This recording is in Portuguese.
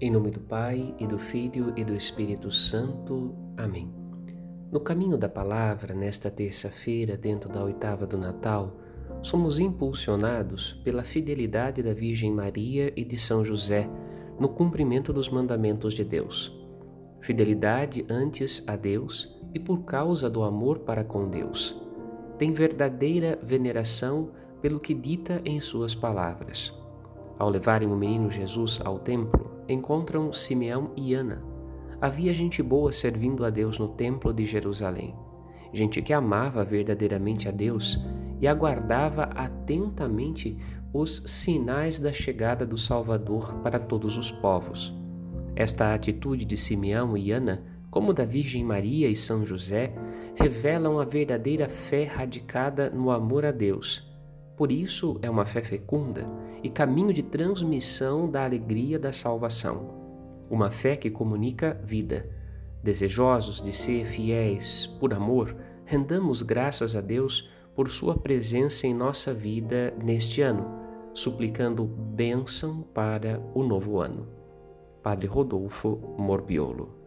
Em nome do Pai, e do Filho, e do Espírito Santo. Amém. No caminho da palavra, nesta terça-feira, dentro da oitava do Natal, somos impulsionados pela fidelidade da Virgem Maria e de São José no cumprimento dos mandamentos de Deus. Fidelidade antes a Deus e por causa do amor para com Deus. Tem verdadeira veneração pelo que dita em suas palavras. Ao levarem o menino Jesus ao templo, encontram Simeão e Ana. Havia gente boa servindo a Deus no templo de Jerusalém, gente que amava verdadeiramente a Deus e aguardava atentamente os sinais da chegada do Salvador para todos os povos. Esta atitude de Simeão e Ana, como da Virgem Maria e São José, revelam a verdadeira fé radicada no amor a Deus. Por isso é uma fé fecunda e caminho de transmissão da alegria da salvação. Uma fé que comunica vida. Desejosos de ser fiéis por amor, rendamos graças a Deus por Sua presença em nossa vida neste ano, suplicando bênção para o novo ano. Padre Rodolfo Morbiolo